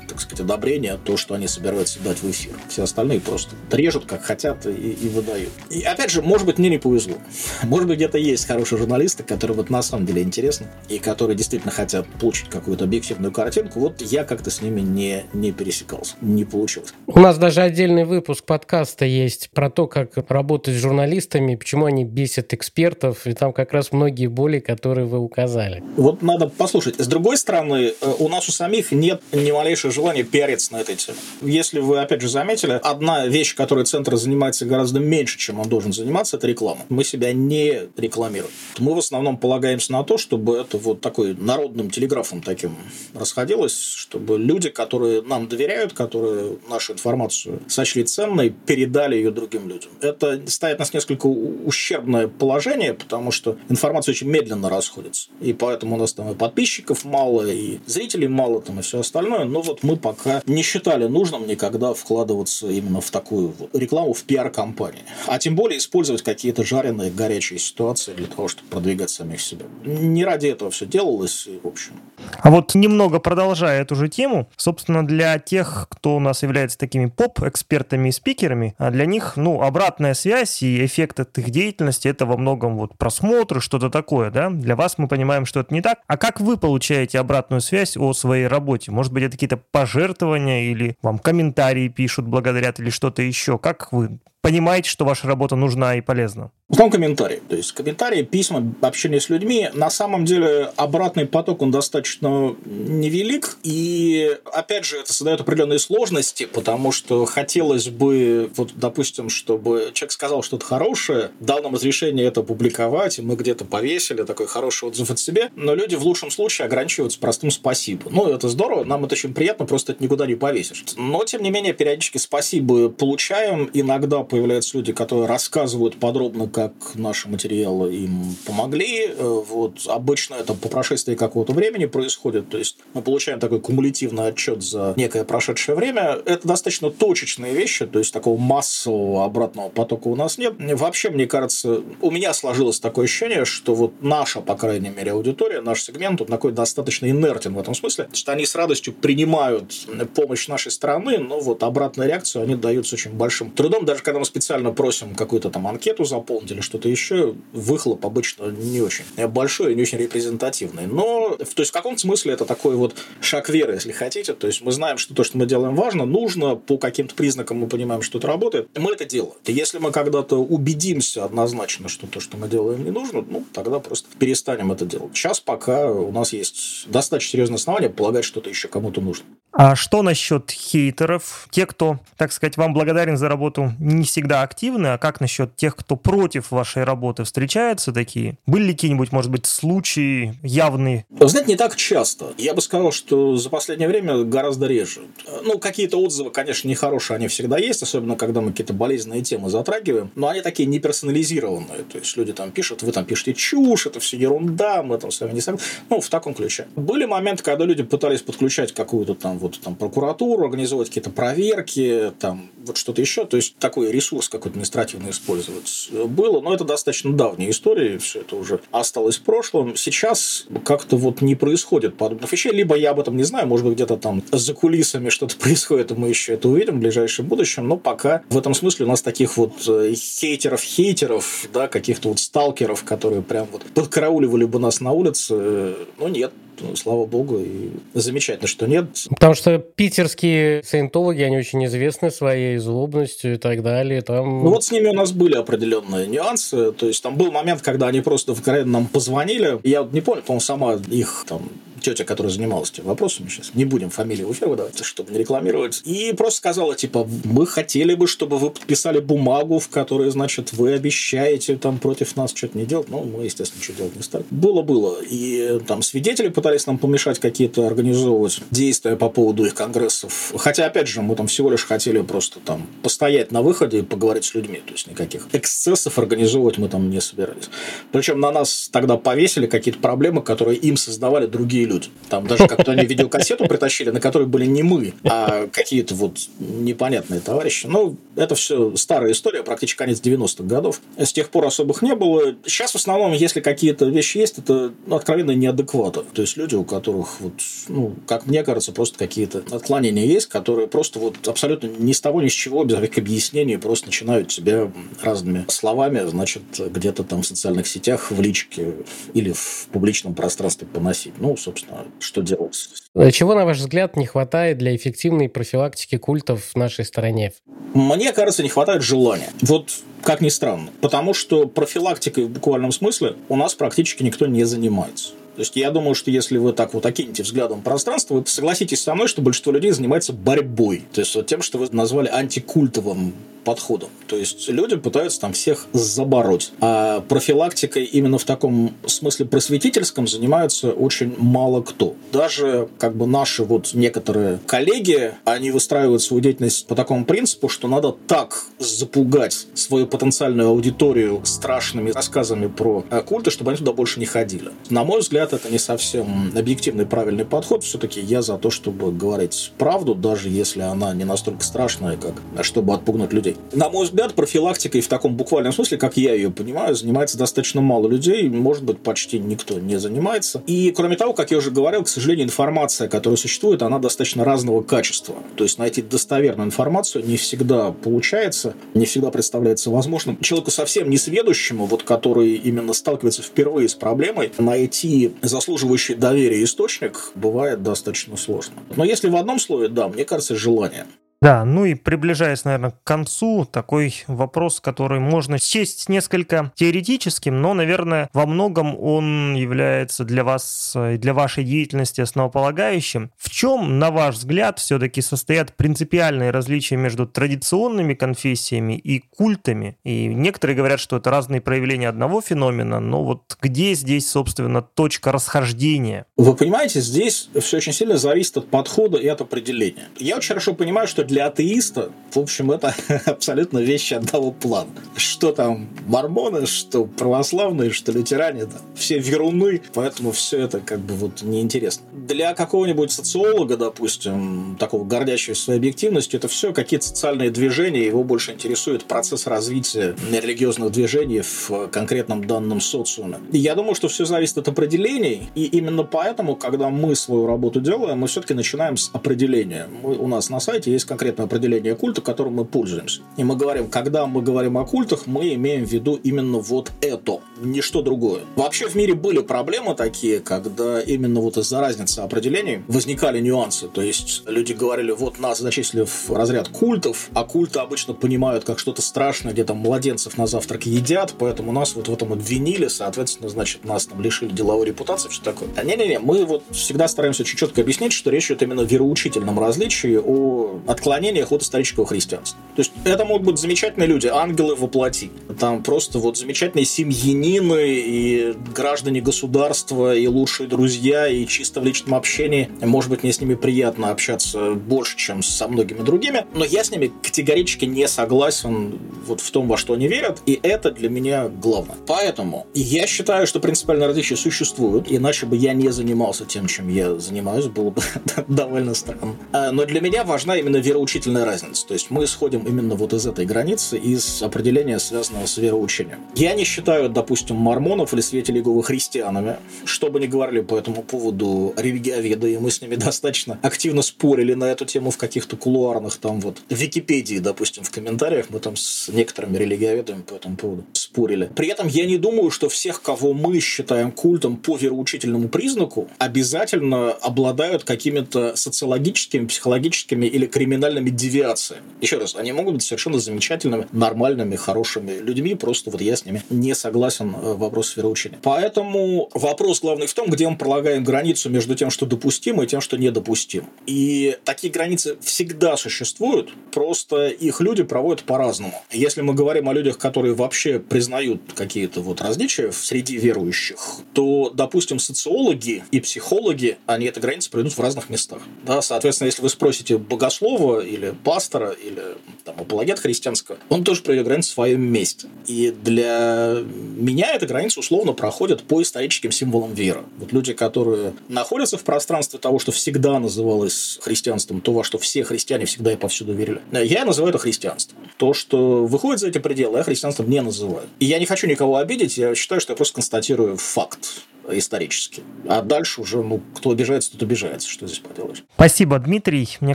так сказать, одобрение, то, что они собираются дать в эфир. Все остальные просто режут, как хотят, и, и выдают. И опять же, может быть, мне не повезло. Может быть, где-то есть хорошие журналисты, которые вот на самом деле интересны, и которые действительно хотят получить какую-то объективную картинку. Вот я как-то с ними не, не пересекался, не получилось. У нас даже отдельный выпуск подкаста есть про то, как работать с журналистами, почему они бесят экспертов, и там как раз многие боли, которые вы указали. Вот надо послушать. С другой стороны, э, у нас у самих нет ни малейшего желания пиариться на этой теме. Если вы, опять же, заметили, одна вещь, которой центр занимается гораздо меньше, чем он должен заниматься, это реклама. Мы себя не рекламируем. Мы в основном полагаемся на то, чтобы это вот такой народным телеграфом таким расходилось, чтобы люди, которые нам доверяют, которые нашу информацию сочли ценной, передали ее другим людям. Это ставит нас несколько ущербное положение, потому что информация очень медленно расходится. И поэтому у нас там и подписчиков мало, и зрителей мало, там, и все остальное. Но вот мы пока не считали нужным никогда вкладываться именно в такую рекламу, в пиар-компании. А тем более использовать какие-то жареные, горячие ситуации для того, чтобы продвигать самих себя. Не ради этого все делалось, и, в общем. А вот немного продолжая эту же тему, собственно, для тех, кто у нас является такими поп-экспертами и спикерами, а для них, ну, обратная связь и эффект от их деятельности — это во многом вот просмотры, что-то такое, да? Для вас мы понимаем, что это не так. А как вы получаете обратную связь о своей работе? Может быть, это какие-то пожертвования или вам комментарии пишут, благодарят или что-то еще? Как вы понимаете, что ваша работа нужна и полезна? В основном комментарии. То есть комментарии, письма, общение с людьми. На самом деле обратный поток, он достаточно невелик. И, опять же, это создает определенные сложности, потому что хотелось бы, вот, допустим, чтобы человек сказал что-то хорошее, дал нам разрешение это публиковать, и мы где-то повесили такой хороший отзыв от себя. Но люди в лучшем случае ограничиваются простым спасибо. Ну, это здорово, нам это очень приятно, просто это никуда не повесишь. Но, тем не менее, периодически спасибо получаем. Иногда появляются люди, которые рассказывают подробно, как наши материалы им помогли. Э, вот обычно это по прошествии какого-то времени происходит, то есть мы получаем такой кумулятивный отчет за некое прошедшее время. Это достаточно точечные вещи, то есть такого массового обратного потока у нас нет. Вообще, мне кажется, у меня сложилось такое ощущение, что вот наша, по крайней мере, аудитория, наш сегмент, он такой достаточно инертен в этом смысле, что они с радостью принимают помощь нашей стороны, но вот обратную реакцию они дают с очень большим трудом, даже когда мы специально просим какую-то там анкету заполнить или что-то еще, выхлоп обычно не очень большой и не очень репрезентативный. Но, то есть, в каком смысле это такой вот шаг веры, если хотите. То есть, мы знаем, что то, что мы делаем, важно, нужно, по каким-то признакам мы понимаем, что это работает, мы это делаем. Если мы когда-то убедимся однозначно, что то, что мы делаем, не нужно, ну, тогда просто перестанем это делать. Сейчас пока у нас есть достаточно серьезное основание полагать, что это еще кому-то нужно. А что насчет хейтеров? Те, кто, так сказать, вам благодарен за работу, не всегда активны, а как насчет тех, кто против вашей работы? Встречаются такие? Были ли какие-нибудь, может быть, случаи явные? Знаете, не так часто. Я бы сказал, что за последнее время гораздо реже. Ну, какие-то отзывы, конечно, нехорошие, они всегда есть, особенно когда мы какие-то болезненные темы затрагиваем, но они такие не персонализированные. То есть, люди там пишут, вы там пишете чушь, это все ерунда, мы там с вами не согласны. Ну, в таком ключе. Были моменты, когда люди пытались подключать какую-то там вот там прокуратуру, организовать какие-то проверки, там вот что-то еще. То есть, такой ресурс какой-то административный использовать было. Но это достаточно давняя история, все это уже осталось в прошлом. Сейчас как-то вот не происходит подобных вещей. Либо я об этом не знаю, может быть, где-то там за кулисами что-то происходит, и мы еще это увидим в ближайшем будущем. Но пока в этом смысле у нас таких вот э, хейтеров-хейтеров, да, каких-то вот сталкеров, которые прям вот подкарауливали бы нас на улице, э, ну, нет, слава богу, и замечательно, что нет. Потому что питерские саентологи, они очень известны своей злобностью и так далее. Там... Ну вот с ними у нас были определенные нюансы. То есть там был момент, когда они просто в нам позвонили. Я не помню, по-моему, сама их там тетя, которая занималась этим вопросом, сейчас не будем фамилии в выдавать, чтобы не рекламировать, и просто сказала, типа, мы хотели бы, чтобы вы подписали бумагу, в которой, значит, вы обещаете там против нас что-то не делать. Ну, мы, естественно, ничего делать не стали. Было-было. И там свидетели пытались нам помешать какие-то организовывать действия по поводу их конгрессов. Хотя, опять же, мы там всего лишь хотели просто там постоять на выходе и поговорить с людьми. То есть, никаких эксцессов организовывать мы там не собирались. Причем на нас тогда повесили какие-то проблемы, которые им создавали другие люди. Там даже как-то они видеокассету притащили, на которой были не мы, а какие-то вот непонятные товарищи. Ну, это все старая история, практически конец 90-х годов. С тех пор особых не было. Сейчас в основном, если какие-то вещи есть, это ну, откровенно неадекваты. То есть люди, у которых, вот, ну, как мне кажется, просто какие-то отклонения есть, которые просто вот абсолютно ни с того, ни с чего, без всяких объяснений, просто начинают тебя разными словами, значит, где-то там в социальных сетях, в личке или в публичном пространстве поносить. Ну, собственно, собственно, что делать. Чего, на ваш взгляд, не хватает для эффективной профилактики культов в нашей стране? Мне кажется, не хватает желания. Вот как ни странно. Потому что профилактикой в буквальном смысле у нас практически никто не занимается. То есть я думаю, что если вы так вот окинете взглядом пространство, вы согласитесь со мной, что большинство людей занимается борьбой. То есть вот тем, что вы назвали антикультовым подходом. То есть люди пытаются там всех забороть. А профилактикой именно в таком смысле просветительском занимаются очень мало кто. Даже как бы наши вот некоторые коллеги, они выстраивают свою деятельность по такому принципу, что надо так запугать свою потенциальную аудиторию страшными рассказами про культы, чтобы они туда больше не ходили. На мой взгляд, это не совсем объективный правильный подход. Все-таки я за то, чтобы говорить правду, даже если она не настолько страшная, как чтобы отпугнуть людей. На мой взгляд, профилактикой в таком буквальном смысле, как я ее понимаю, занимается достаточно мало людей, может быть, почти никто не занимается. И, кроме того, как я уже говорил, к сожалению, информация, которая существует, она достаточно разного качества. То есть найти достоверную информацию не всегда получается, не всегда представляется возможным. Человеку совсем не сведущему, вот который именно сталкивается впервые с проблемой, найти заслуживающий доверия источник бывает достаточно сложно. Но если в одном слове, да, мне кажется, желание. Да, ну и приближаясь, наверное, к концу, такой вопрос, который можно счесть несколько теоретическим, но, наверное, во многом он является для вас и для вашей деятельности основополагающим. В чем, на ваш взгляд, все-таки состоят принципиальные различия между традиционными конфессиями и культами? И некоторые говорят, что это разные проявления одного феномена, но вот где здесь, собственно, точка расхождения? Вы понимаете, здесь все очень сильно зависит от подхода и от определения. Я очень хорошо понимаю, что для атеиста, в общем, это абсолютно вещи одного плана. Что там мормоны, что православные, что лютеране, да, все веруны, поэтому все это как бы вот неинтересно. Для какого-нибудь социолога, допустим, такого гордящегося своей объективностью, это все какие-то социальные движения, его больше интересует процесс развития религиозных движений в конкретном данном социуме. Я думаю, что все зависит от определений, и именно поэтому, когда мы свою работу делаем, мы все-таки начинаем с определения. Мы, у нас на сайте есть конкретное определение культа, которым мы пользуемся. И мы говорим, когда мы говорим о культах, мы имеем в виду именно вот это, ничто другое. Вообще в мире были проблемы такие, когда именно вот из-за разницы определений возникали нюансы. То есть люди говорили, вот нас зачислили в разряд культов, а культы обычно понимают как что-то страшное, где там младенцев на завтрак едят, поэтому нас вот в этом обвинили, соответственно, значит, нас там лишили деловой репутации, все такое. А не-не-не, мы вот всегда стараемся очень четко объяснить, что речь идет именно о вероучительном различии, о отклонении отклонениях от исторического христианства. То есть это могут быть замечательные люди, ангелы воплоти. Там просто вот замечательные семьянины и граждане государства, и лучшие друзья, и чисто в личном общении. Может быть, мне с ними приятно общаться больше, чем со многими другими, но я с ними категорически не согласен вот в том, во что они верят, и это для меня главное. Поэтому я считаю, что принципиальные различия существуют, иначе бы я не занимался тем, чем я занимаюсь, было бы довольно странно. А, но для меня важна именно вера вероучительная разница. То есть мы исходим именно вот из этой границы, из определения, связанного с вероучением. Я не считаю, допустим, мормонов или свидетелей Иеговы христианами. Что бы ни говорили по этому поводу религиоведы, и мы с ними достаточно активно спорили на эту тему в каких-то кулуарных там вот Википедии, допустим, в комментариях мы там с некоторыми религиоведами по этому поводу спорили. При этом я не думаю, что всех, кого мы считаем культом по вероучительному признаку, обязательно обладают какими-то социологическими, психологическими или криминальными кардинальными девиациями. Еще раз, они могут быть совершенно замечательными, нормальными, хорошими людьми, просто вот я с ними не согласен э, в вопросе вероучения. Поэтому вопрос главный в том, где мы пролагаем границу между тем, что допустимо, и тем, что недопустимо. И такие границы всегда существуют, просто их люди проводят по-разному. Если мы говорим о людях, которые вообще признают какие-то вот различия среди верующих, то, допустим, социологи и психологи, они эти границы проведут в разных местах. Да, соответственно, если вы спросите богослова, или пастора, или там, апологет христианского, он тоже проведет границу в своем месте. И для меня эта граница условно проходит по историческим символам веры. Вот люди, которые находятся в пространстве того, что всегда называлось христианством, то, во что все христиане всегда и повсюду верили, я называю это христианством. То, что выходит за эти пределы, я христианством не называю. И я не хочу никого обидеть, я считаю, что я просто констатирую факт исторически. А дальше уже, ну, кто обижается, тот обижается. Что здесь поделаешь? Спасибо, Дмитрий. Мне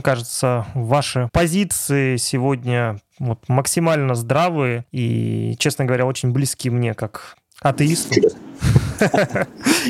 кажется, ваши позиции сегодня вот максимально здравые и, честно говоря, очень близки мне как атеисту.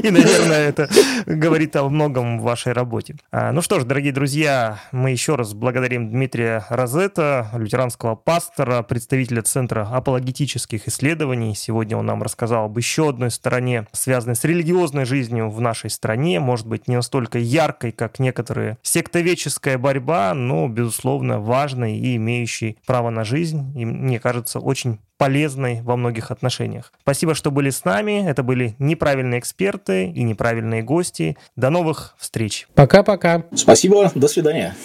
И, наверное, это говорит о многом в вашей работе. А, ну что ж, дорогие друзья, мы еще раз благодарим Дмитрия Розета, лютеранского пастора, представителя Центра апологетических исследований. Сегодня он нам рассказал об еще одной стороне, связанной с религиозной жизнью в нашей стране. Может быть, не настолько яркой, как некоторые сектоведческая борьба, но, безусловно, важной и имеющей право на жизнь. И, мне кажется, очень полезной во многих отношениях. Спасибо, что были с нами. Это были неправильные эксперты и неправильные гости. До новых встреч. Пока-пока. Спасибо, до свидания.